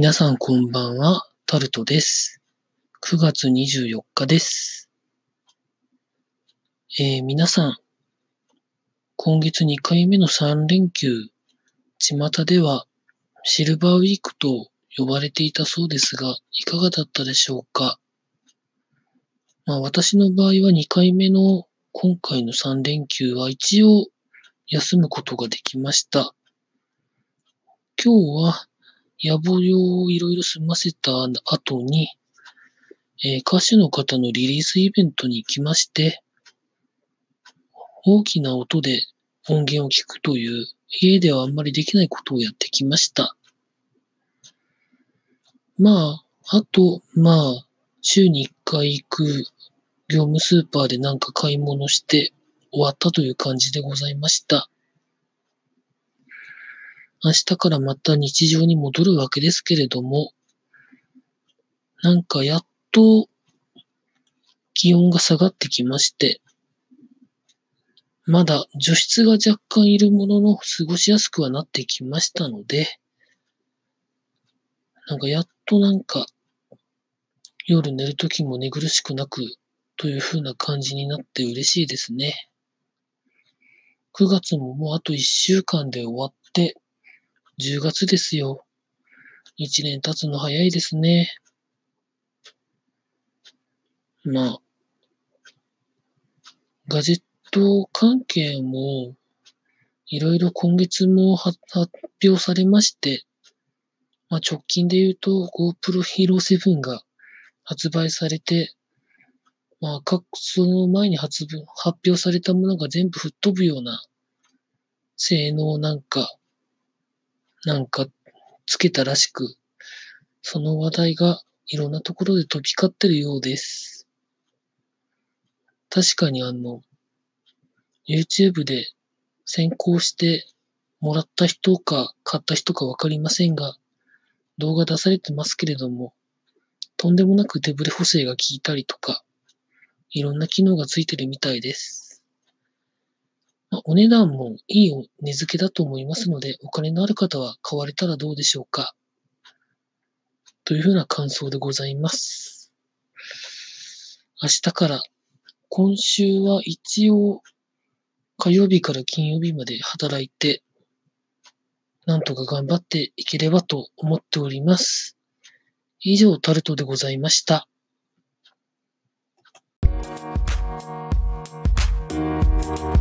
皆さんこんばんは、タルトです。9月24日です。えー、皆さん、今月2回目の3連休、巷ではシルバーウィークと呼ばれていたそうですが、いかがだったでしょうか？まあ私の場合は2回目の今回の3連休は一応休むことができました。今日は野望用をいろいろ済ませた後に、えー歌手の方のリリースイベントに行きまして、大きな音で音源を聞くという、家ではあんまりできないことをやってきました。まあ、あと、まあ、週に1回行く業務スーパーでなんか買い物して終わったという感じでございました。明日からまた日常に戻るわけですけれども、なんかやっと気温が下がってきまして、まだ除湿が若干いるものの過ごしやすくはなってきましたので、なんかやっとなんか夜寝るときも寝苦しくなくという風な感じになって嬉しいですね。9月ももうあと1週間で終わって、10月ですよ。1年経つの早いですね。まあ、ガジェット関係も、いろいろ今月も発表されまして、まあ直近で言うと GoPro Hero 7が発売されて、まあ各、その前に発発表されたものが全部吹っ飛ぶような性能なんか、なんかつけたらしく、その話題がいろんなところで飛び交ってるようです。確かにあの、YouTube で先行してもらった人か買った人かわかりませんが、動画出されてますけれども、とんでもなくデブレ補正が効いたりとか、いろんな機能がついてるみたいです。あお値段もいいお値付けだと思いますので、お金のある方は買われたらどうでしょうか。というふうな感想でございます。明日から、今週は一応、火曜日から金曜日まで働いて、なんとか頑張っていければと思っております。以上、タルトでございました。「